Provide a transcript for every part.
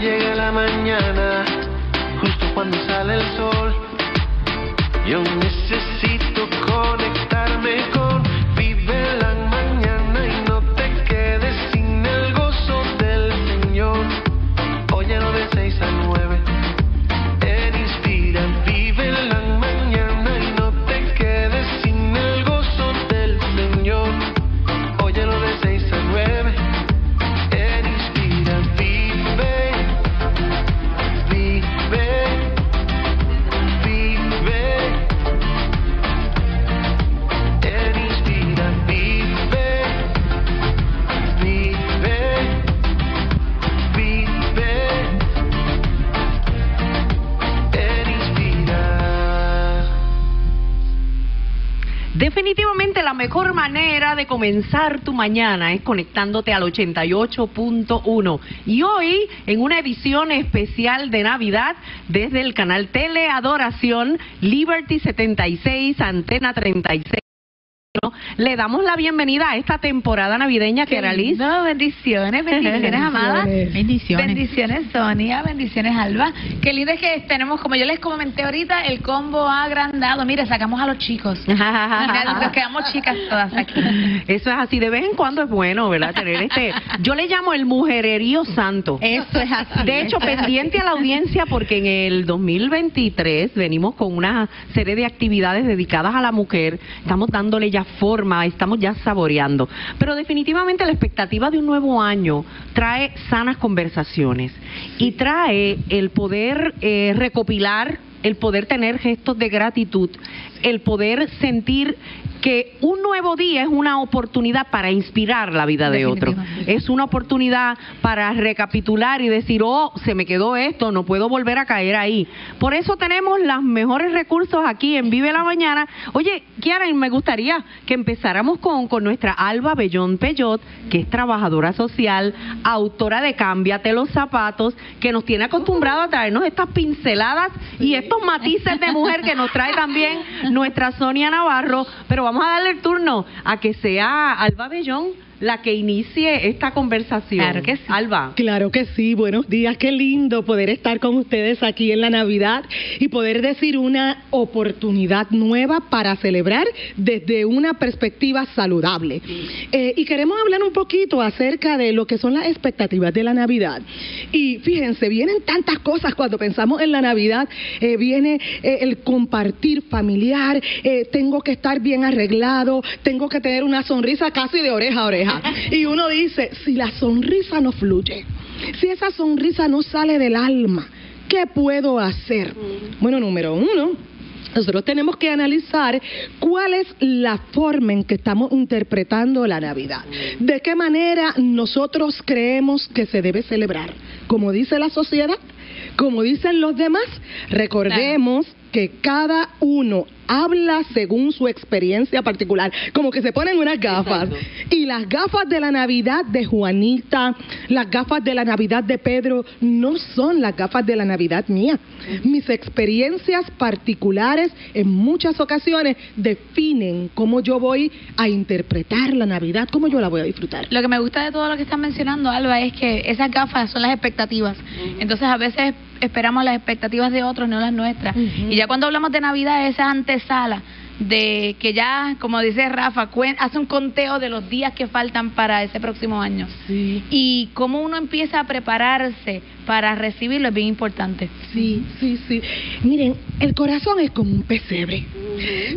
llega la mañana, justo cuando sale el sol. Yo necesito conectarme con mejor manera de comenzar tu mañana es conectándote al 88.1. Y hoy, en una edición especial de Navidad, desde el canal Tele Adoración, Liberty 76, Antena 36. Le damos la bienvenida a esta temporada navideña, que era Liz. No, bendiciones, bendiciones, amadas. Bendiciones. Bendiciones, Sonia. Bendiciones, Alba. Qué lindo es que tenemos, como yo les comenté ahorita, el combo agrandado. Mire, sacamos a los chicos. Nos quedamos chicas todas aquí. Eso es así, de vez en cuando es bueno, ¿verdad? Tener este, yo le llamo el mujererío santo. Eso es así. De hecho, pendiente a la audiencia porque en el 2023 venimos con una serie de actividades dedicadas a la mujer, estamos dándole ya forma, estamos ya saboreando. Pero definitivamente la expectativa de un nuevo año trae sanas conversaciones y trae el poder eh, recopilar, el poder tener gestos de gratitud, el poder sentir que un nuevo día es una oportunidad para inspirar la vida de otro. Es una oportunidad para recapitular y decir, oh, se me quedó esto, no puedo volver a caer ahí. Por eso tenemos los mejores recursos aquí en Vive la Mañana. Oye, Kiara, me gustaría que empezáramos con, con nuestra Alba Bellón Peyot, que es trabajadora social, autora de Cámbiate los zapatos, que nos tiene acostumbrado a traernos estas pinceladas y estos matices de mujer que nos trae también nuestra Sonia Navarro. Pero vamos a darle el turno a que sea Alba Bellón la que inicie esta conversación. Claro que sí. Alba. Claro que sí, buenos días, qué lindo poder estar con ustedes aquí en la Navidad y poder decir una oportunidad nueva para celebrar desde una perspectiva saludable. Eh, y queremos hablar un poquito acerca de lo que son las expectativas de la Navidad. Y fíjense, vienen tantas cosas cuando pensamos en la Navidad, eh, viene eh, el compartir familiar, eh, tengo que estar bien arreglado, tengo que tener una sonrisa casi de oreja a oreja. Y uno dice, si la sonrisa no fluye, si esa sonrisa no sale del alma, ¿qué puedo hacer? Bueno, número uno, nosotros tenemos que analizar cuál es la forma en que estamos interpretando la Navidad. ¿De qué manera nosotros creemos que se debe celebrar? Como dice la sociedad, como dicen los demás, recordemos que cada uno habla según su experiencia particular, como que se ponen unas gafas. Y las gafas de la Navidad de Juanita, las gafas de la Navidad de Pedro, no son las gafas de la Navidad mía. Mis experiencias particulares en muchas ocasiones definen cómo yo voy a interpretar la Navidad, cómo yo la voy a disfrutar. Lo que me gusta de todo lo que están mencionando, Alba, es que esas gafas son las expectativas. Entonces, a veces esperamos las expectativas de otros, no las nuestras. Y ya cuando hablamos de Navidad, esa antesala de que ya, como dice Rafa, cuen- hace un conteo de los días que faltan para ese próximo año. Y cómo uno empieza a prepararse para recibirlo es bien importante. Sí, sí, sí. Miren, el corazón es como un pesebre.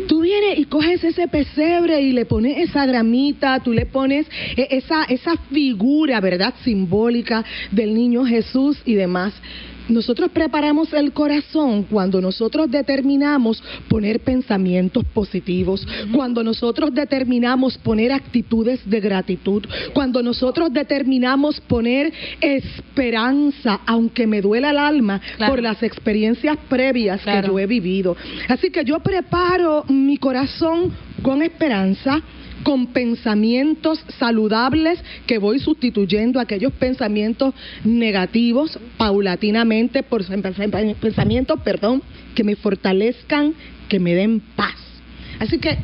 Tú vienes y coges ese pesebre y le pones esa gramita, tú le pones eh, esa, esa figura, ¿verdad? Simbólica del niño Jesús y demás. Nosotros preparamos el corazón cuando nosotros determinamos poner pensamientos positivos, cuando nosotros determinamos poner actitudes de gratitud, cuando nosotros determinamos poner esperanza, aunque me duela el alma Claro. por las experiencias previas Claro. que yo he vivido. Así que yo preparo mi corazón con esperanza, con pensamientos saludables que voy sustituyendo aquellos pensamientos negativos paulatinamente por pensamientos, perdón, que me fortalezcan, que me den paz. Así que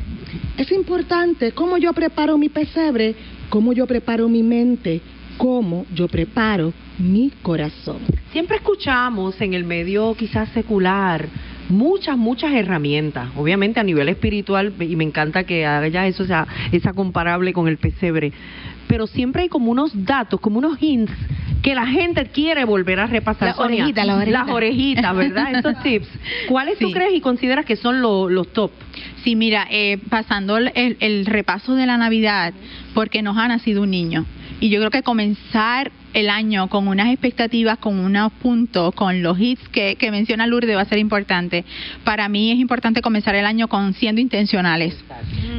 es importante cómo yo preparo mi pesebre, cómo yo preparo mi mente, cómo yo preparo mi corazón. siempre escuchamos en el medio quizás secular muchas, muchas herramientas, obviamente a nivel espiritual, y me encanta que haya eso, sea, esa comparable con el pesebre, pero siempre hay como unos datos, como unos hints que la gente quiere volver a repasar. Las orejitas, las orejitas. Las orejitas, ¿verdad? Esos tips. ¿Cuáles tú Sí. crees y consideras que son lo- los top? Sí, mira, eh, pasando el, el- el repaso de la Navidad, porque nos ha nacido un niño. Y yo creo que comenzar el año con unas expectativas, con unos puntos, con los hits que, que menciona Lourdes va a ser importante. Para mí es importante comenzar el año con siendo intencionales.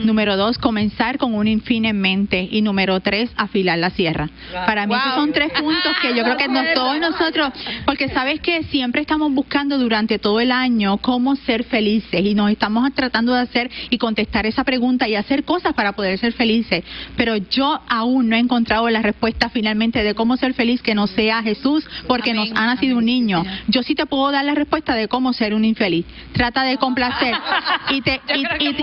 Número dos, comenzar con un fin en mente. Y número tres, afilar la sierra. Para mí esos son tres puntos que yo creo que nos- todos nosotros, porque sabes que siempre estamos buscando durante todo el año cómo ser felices y nos estamos tratando de hacer y contestar esa pregunta y hacer cosas para poder ser felices. Pero yo aún no he encontrado la respuesta finalmente de cómo ser feliz que no sea Jesús, porque Amén, nos ha nacido un niño. Yo sí te puedo dar la respuesta de cómo ser un infeliz. Trata de complacer y te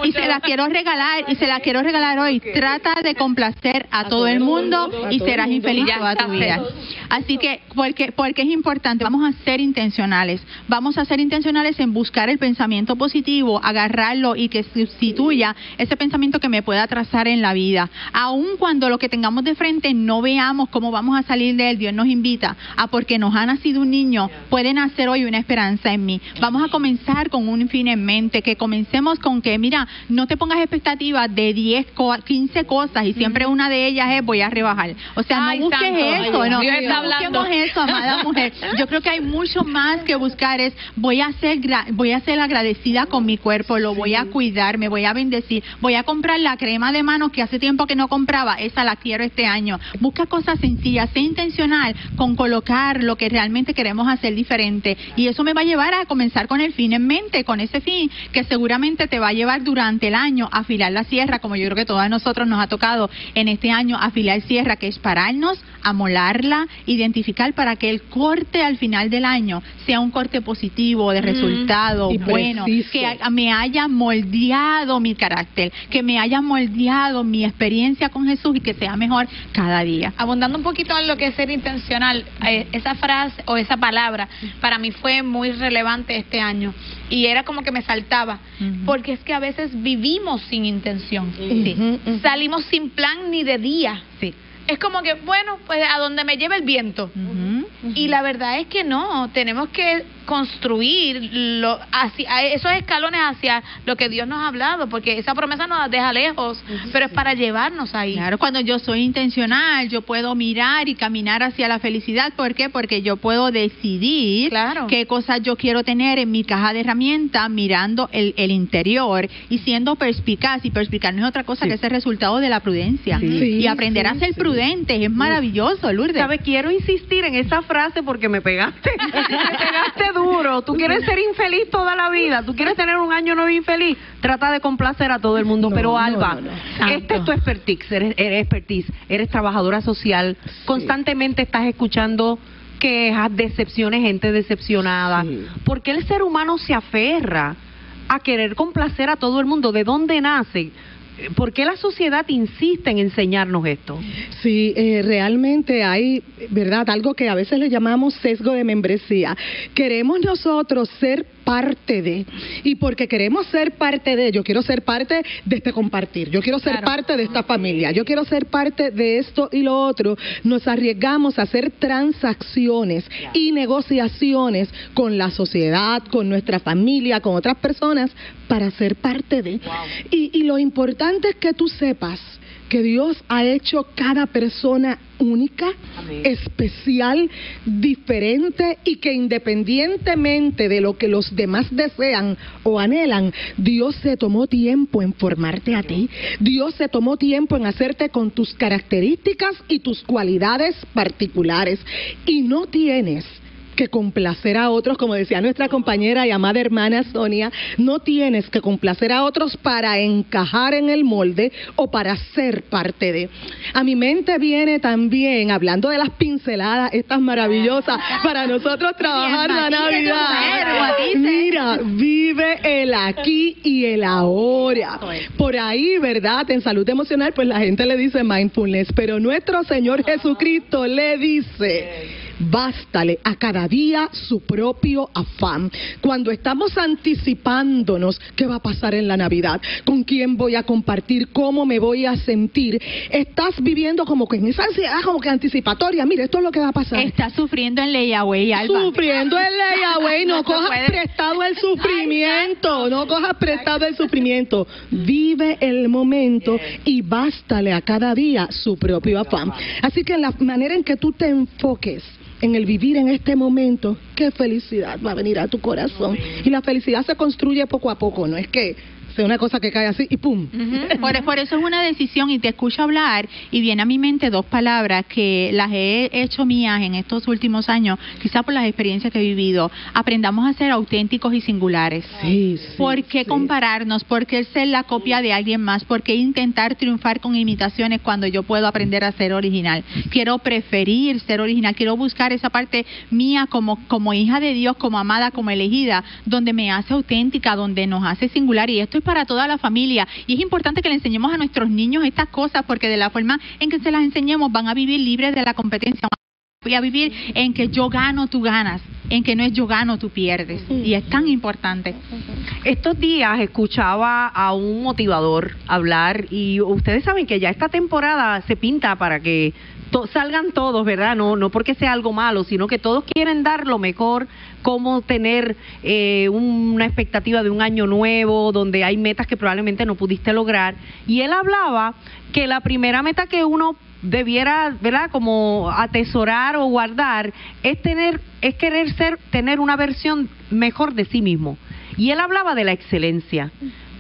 y, se la quiero regalar y se la quiero regalar hoy. Trata de complacer a, todo el mundo y serás infeliz toda tu vida. Así que porque porque es importante, vamos a ser intencionales. Vamos a ser intencionales en buscar el pensamiento positivo, agarrarlo y que sustituya ese pensamiento que me pueda trazar en la vida. Aun cuando lo que tengamos de frente no veamos cómo vamos a salir de él, Dios nos invita a porque nos ha nacido un niño, puede nacer hoy una esperanza en mí. Vamos a comenzar con un fin en mente, que comencemos con que, mira, no te pongas expectativas de 10, co- 15 cosas y siempre una de ellas es voy a rebajar. O sea, Ay, no busques santo, eso, ay, no, Dios está no hablando. busquemos eso, amada mujer. Yo creo que hay mucho más que buscar es voy a ser voy a ser agradecida con mi cuerpo, lo voy a cuidar, me voy a bendecir, voy a comprar la crema de manos que hace tiempo que no compraba, esa la quiero este año. Busca cosas sencillas, sé intencional con colocar lo que realmente queremos hacer diferente y eso me va a llevar a comenzar con el fin en mente, con ese fin que seguramente te va a llevar durante el año a afilar la sierra, como yo creo que todos nosotros nos ha tocado en este año afilar sierra, que es pararnos, amolarla, identificar para que el corte al final del año sea un corte positivo, de resultado, Y bueno, preciso. que me haya moldeado mi carácter, que me haya moldeado mi experiencia con Jesús y que sea mejor cada día. abundando un poquito en lo que es ser intencional, eh, esa frase o esa palabra para mí fue muy relevante este año y era como que me saltaba, porque es que a veces vivimos sin intención, Sí. Salimos sin plan ni de día. Sí. Es como que, bueno, pues a donde me lleve el viento. Y la verdad es que no, tenemos que construir lo, hacia, esos escalones hacia lo que Dios nos ha hablado, porque esa promesa nos deja lejos, pero es para llevarnos ahí. Claro, cuando yo soy intencional, yo puedo mirar y caminar hacia la felicidad. ¿Por qué? Porque yo puedo decidir Claro. qué cosas yo quiero tener en mi caja de herramientas, mirando el, el interior y siendo perspicaz. Y perspicaz no es otra cosa Sí. que ese resultado de la prudencia. Sí. Sí, y aprender a ser sí. prudentes es maravilloso, Lourdes. ¿Sabes? Quiero insistir en esa frase porque me pegaste. me pegaste duro. Tú quieres ser infeliz toda la vida. Tú quieres tener un año nuevo infeliz. Trata de complacer a todo el mundo. No, Pero Alba, no, no. este es tu expertise. Eres, eres expertise. Eres trabajadora social. Constantemente estás escuchando quejas, decepciones, gente decepcionada. Sí. ¿Por qué el ser humano se aferra a querer complacer a todo el mundo? ¿De dónde nace? ¿Por qué la sociedad insiste en enseñarnos esto? Sí, eh, realmente hay, ¿verdad? Algo que a veces le llamamos sesgo de membresía. Queremos nosotros ser parte de, y porque queremos ser parte de, yo quiero ser parte de este compartir, yo quiero ser Claro. parte de esta familia, yo quiero ser parte de esto y lo otro, nos arriesgamos a hacer transacciones y negociaciones con la sociedad, con nuestra familia, con otras personas, para ser parte de. Y, y lo importante es que tú sepas que Dios ha hecho cada persona única, Amén. especial, diferente y que independientemente de lo que los demás desean o anhelan, Dios se tomó tiempo en formarte a ti. Dios se tomó tiempo en hacerte con tus características y tus cualidades particulares. Y no tienes que complacer a otros, como decía nuestra compañera y amada hermana Sonia, no tienes que complacer a otros para encajar en el molde o para ser parte de. A mi mente viene también, hablando de las pinceladas, estas maravillosas, para nosotros trabajar la Navidad. Mira, vive el aquí y el ahora. Por ahí, ¿verdad? En salud emocional, pues la gente le dice mindfulness, pero nuestro Señor Jesucristo le dice, bástale a cada día su propio afán. Cuando estamos anticipándonos qué va a pasar en la Navidad, con quién voy a compartir, cómo me voy a sentir, estás viviendo como que en esa ansiedad, como que anticipatoria. Mire, esto es lo que va a pasar. Estás sufriendo en layaway, Alba. Sufriendo el layaway, no cojas prestado el sufrimiento, no cojas prestado el sufrimiento. Vive el momento y bástale a cada día su propio afán. Así que en la manera en que tú te enfoques en el vivir en este momento, qué felicidad va a venir a tu corazón. Y la felicidad se construye poco a poco, no es que sea una cosa que cae así y ¡pum! Por, por eso es una decisión y te escucho hablar y viene a mi mente dos palabras que las he hecho mías en estos últimos años, quizás por las experiencias que he vivido. Aprendamos a ser auténticos y singulares. Sí, sí, ¿Por qué sí. compararnos? ¿Por qué ser la copia de alguien más? ¿Por qué intentar triunfar con imitaciones cuando yo puedo aprender a ser original? Quiero preferir ser original, quiero buscar esa parte mía como, como hija de Dios, como amada, como elegida, donde me hace auténtica, donde nos hace singular. Y esto es para toda la familia. Y es importante que le enseñemos a nuestros niños estas cosas, porque de la forma en que se las enseñemos van a vivir libres de la competencia. Voy a vivir en que yo gano, tú ganas, en que no es yo gano, tú pierdes. Y es tan importante. Estos días escuchaba a un motivador hablar y ustedes saben que ya esta temporada se pinta para que to- salgan todos, ¿verdad? No, no porque sea algo malo, sino que todos quieren dar lo mejor, cómo tener eh, una expectativa de un año nuevo, donde hay metas que probablemente no pudiste lograr. Y él hablaba que la primera meta que uno debiera, ¿verdad? Como atesorar o guardar es tener, es querer ser, tener una versión mejor de sí mismo. Y él hablaba de la excelencia.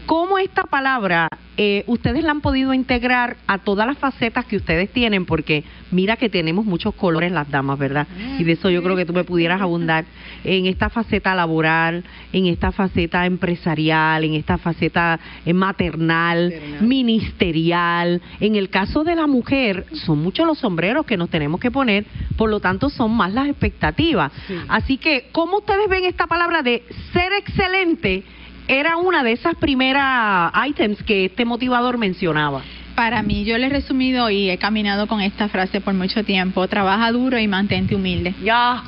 ¿Cómo esta palabra eh, ustedes la han podido integrar a todas las facetas que ustedes tienen? Porque mira que tenemos muchos colores las damas, ¿verdad? Y de eso yo creo que tú me pudieras abundar en esta faceta laboral, en esta faceta empresarial, en esta faceta eh, maternal, ministerial. En el caso de la mujer, son muchos los sombreros que nos tenemos que poner, por lo tanto son más las expectativas. Así que, ¿cómo ustedes ven esta palabra de ser excelente? Era una de esas primeras items que este motivador mencionaba. Para mí, yo le he resumido y he caminado con esta frase por mucho tiempo. Trabaja duro y mantente humilde. Ya.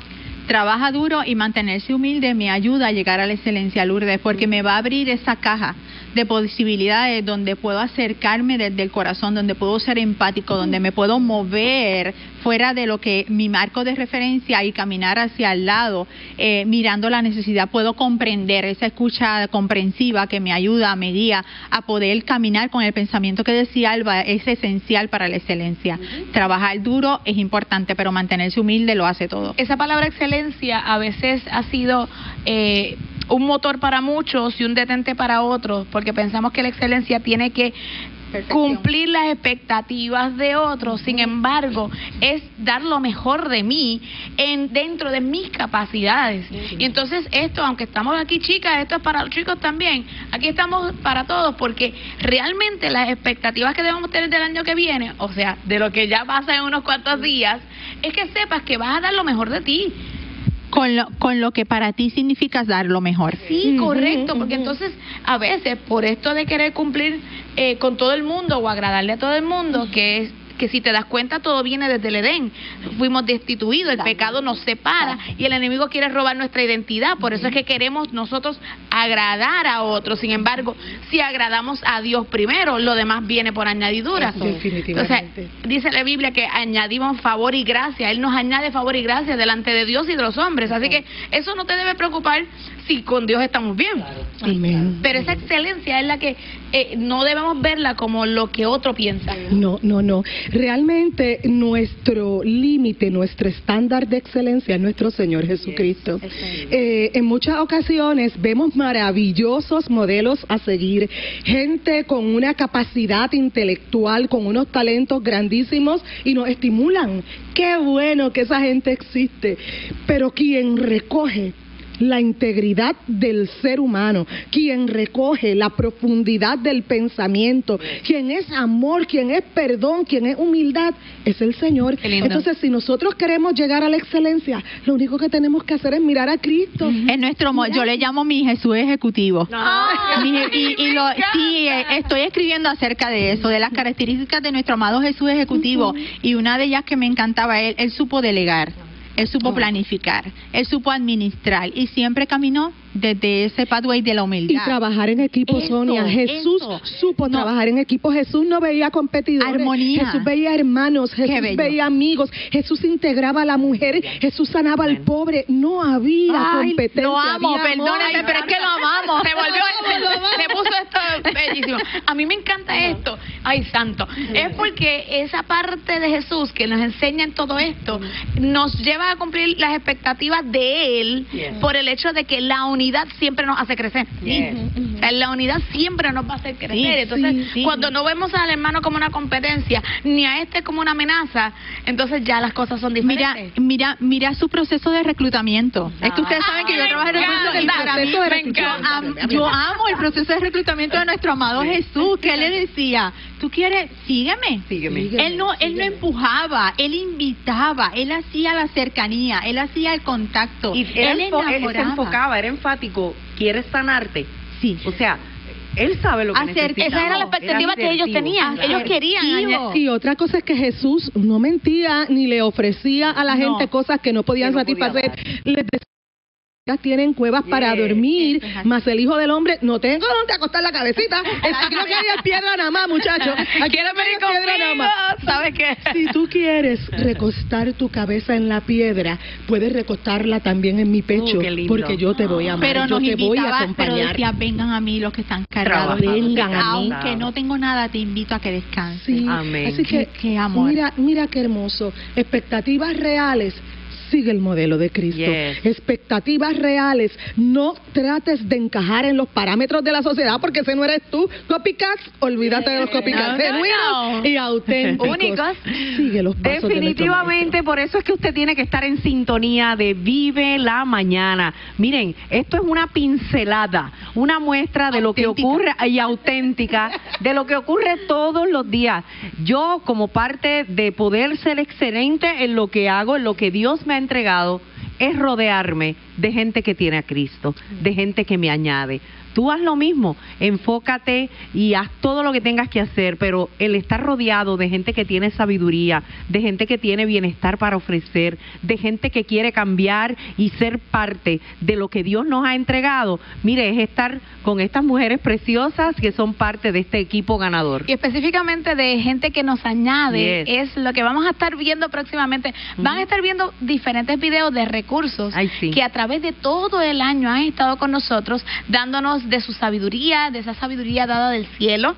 Trabaja duro y mantenerse humilde me ayuda a llegar a la excelencia, Lourdes, porque me va a abrir esa caja de posibilidades donde puedo acercarme desde el corazón, donde puedo ser empático, donde me puedo mover fuera de lo que mi marco de referencia y caminar hacia el lado, eh, mirando la necesidad, puedo comprender esa escucha comprensiva que me ayuda, me guía a poder caminar con el pensamiento que decía Alba, es esencial para la excelencia. Trabajar duro es importante, pero mantenerse humilde lo hace todo. Esa palabra excelencia a veces ha sido eh, un motor para muchos y un detente para otros, porque pensamos que la excelencia tiene que cumplir las expectativas de otros. Sin embargo, es dar lo mejor de mí en dentro de mis capacidades. Y entonces esto, aunque estamos aquí chicas, esto es para los chicos también. Aquí estamos para todos porque realmente las expectativas que debemos tener del año que viene, o sea, de lo que ya pasa en unos cuantos días, es que sepas que vas a dar lo mejor de ti. Con lo, con lo que para ti significa dar lo mejor. Sí, correcto, porque entonces a veces por esto de querer cumplir eh, con todo el mundo o agradarle a todo el mundo, que es que si te das cuenta todo viene desde el Edén. Fuimos destituidos, el pecado nos separa y el enemigo quiere robar nuestra identidad. Por eso es que queremos nosotros agradar a otros. Sin embargo, si agradamos a Dios primero, lo demás viene por añadidura. Definitivamente. Entonces, dice la Biblia que añadimos favor y gracia. Él nos añade favor y gracia delante de Dios y de los hombres. Así que eso no te debe preocupar si con Dios estamos bien. Amén. Pero esa excelencia es la que eh, no debemos verla como lo que otro piensa. No, no, no. Realmente nuestro límite, nuestro estándar de excelencia es nuestro Señor Jesucristo. Eh, en muchas ocasiones vemos maravillosos modelos a seguir, gente con una capacidad intelectual, con unos talentos grandísimos y nos estimulan. Qué bueno que esa gente existe. Pero quien recoge la integridad del ser humano, quien recoge la profundidad del pensamiento, quien es amor, quien es perdón, quien es humildad, es el Señor. Entonces, si nosotros queremos llegar a la excelencia, lo único que tenemos que hacer es mirar a Cristo. Es nuestro, yo le llamo mi Jesús ejecutivo. Mi- y, y lo, sí, eh, estoy escribiendo acerca de eso, de las características de nuestro amado Jesús ejecutivo. Y una de ellas que me encantaba, él, él supo delegar. Él supo planificar, él supo administrar y siempre caminó desde ese pathway de la humildad. Y trabajar en equipo, Eso, Sonia. Jesús eso. supo No. trabajar en equipo. Jesús no veía competidores. Armonía. Jesús veía hermanos. Jesús veía amigos. Jesús integraba a la mujer. Jesús sanaba al pobre. No había Ay, competencia. lo amo, perdóneme, pero es que lo amamos. Se volvió, se, se puso esto bellísimo. A mí me encanta esto. Ay, santo. Es porque esa parte de Jesús que nos enseña en todo esto nos lleva a cumplir las expectativas de Él por el hecho de que la unidad siempre nos hace crecer. O sea, La unidad siempre nos va a hacer crecer. Sí, entonces, sí, sí. cuando no vemos al hermano como una competencia, ni a este como una amenaza, entonces ya las cosas son Mira, diferentes. mira, mira su proceso de reclutamiento. Es que ustedes saben que yo trabajo en mí Proceso de yo reclutamiento. am- yo amo el proceso de reclutamiento de nuestro amado Jesús. que él le decía? ¿Tú quieres? Sígueme. Sígueme. Sígueme. Él no, él no empujaba, él invitaba, él hacía la cercanía, él hacía el contacto, Y él, él él se enfocaba, era enfático. ¿Quieres sanarte? Sí. O sea, él sabe lo que Acer-. Esa era la expectativa que ellos tenían. Claro. Ellos querían Y otra cosa es que Jesús no mentía ni le ofrecía a la No. gente cosas que no podían Que no satisfacer. Les decía, "Ellas tienen cuevas para dormir, más el hijo del hombre, no tengo donde acostar la cabecita. Aquí no quería piedra nada más, muchachos. Aquí ¿Quieres no venir piedra nada más. ¿Sabes qué? Si tú quieres recostar tu cabeza en la piedra, puedes recostarla también en mi pecho, lindo. porque yo te voy a amar, Pero yo nos te voy a invitaba, pero acompañar. decía, vengan a mí los que están cargados. Vengan a mí. Aunque no tengo nada, te invito a que descanses. Sí, Amén. así que Qué- qué amor. mira, mira qué hermoso. Expectativas reales. Sigue el modelo de Cristo. Yes. Expectativas reales. No trates de encajar en los parámetros de la sociedad porque ese no eres tú. Copycats, olvídate de los copycats. No, no, y auténticos. Únicos. Sigue los pasos de Definitivamente, por eso es que usted tiene que estar en sintonía de Vive la Mañana. Miren, esto es una pincelada, una muestra de lo que ocurre y auténtica, de lo que ocurre todos los días. Yo, como parte de poder ser excelente en lo que hago, en lo que Dios me entregado, es rodearme de gente que tiene a Cristo, de gente que me añade. Tú haz lo mismo, enfócate y haz todo lo que tengas que hacer, pero el estar rodeado de gente que tiene sabiduría, de gente que tiene bienestar para ofrecer, de gente que quiere cambiar y ser parte de lo que Dios nos ha entregado, mire, es estar con estas mujeres preciosas que son parte de este equipo ganador. Y específicamente de gente que nos añade, Yes. es lo que vamos a estar viendo próximamente. Van a estar viendo diferentes videos de recursos Ay, sí. que a través de todo el año han estado con nosotros, dándonos de su sabiduría, de esa sabiduría dada del cielo,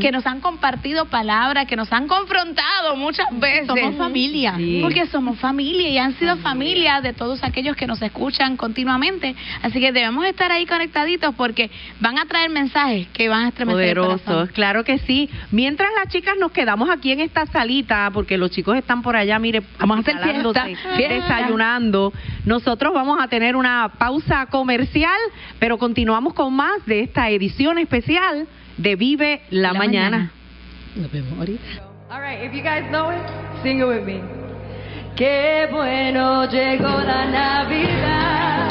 que nos han compartido palabras, que nos han confrontado muchas veces. Somos familia. Sí. Porque somos familia y han sido familia de todos aquellos que nos escuchan continuamente. Así que debemos estar ahí conectaditos porque van a traer mensajes que van a estremecer Poderosos, claro que sí. Mientras las chicas nos quedamos aquí en esta salita, porque los chicos están por allá, mire, Vamos a hacer fiesta, desayunando. Nosotros vamos a tener una pausa comercial, pero continuamos con más de esta edición especial de Vive la, La mañana. mañana. Nos vemos ahorita. All right, if you guys know it, sing it with me. Qué bueno llegó la Navidad.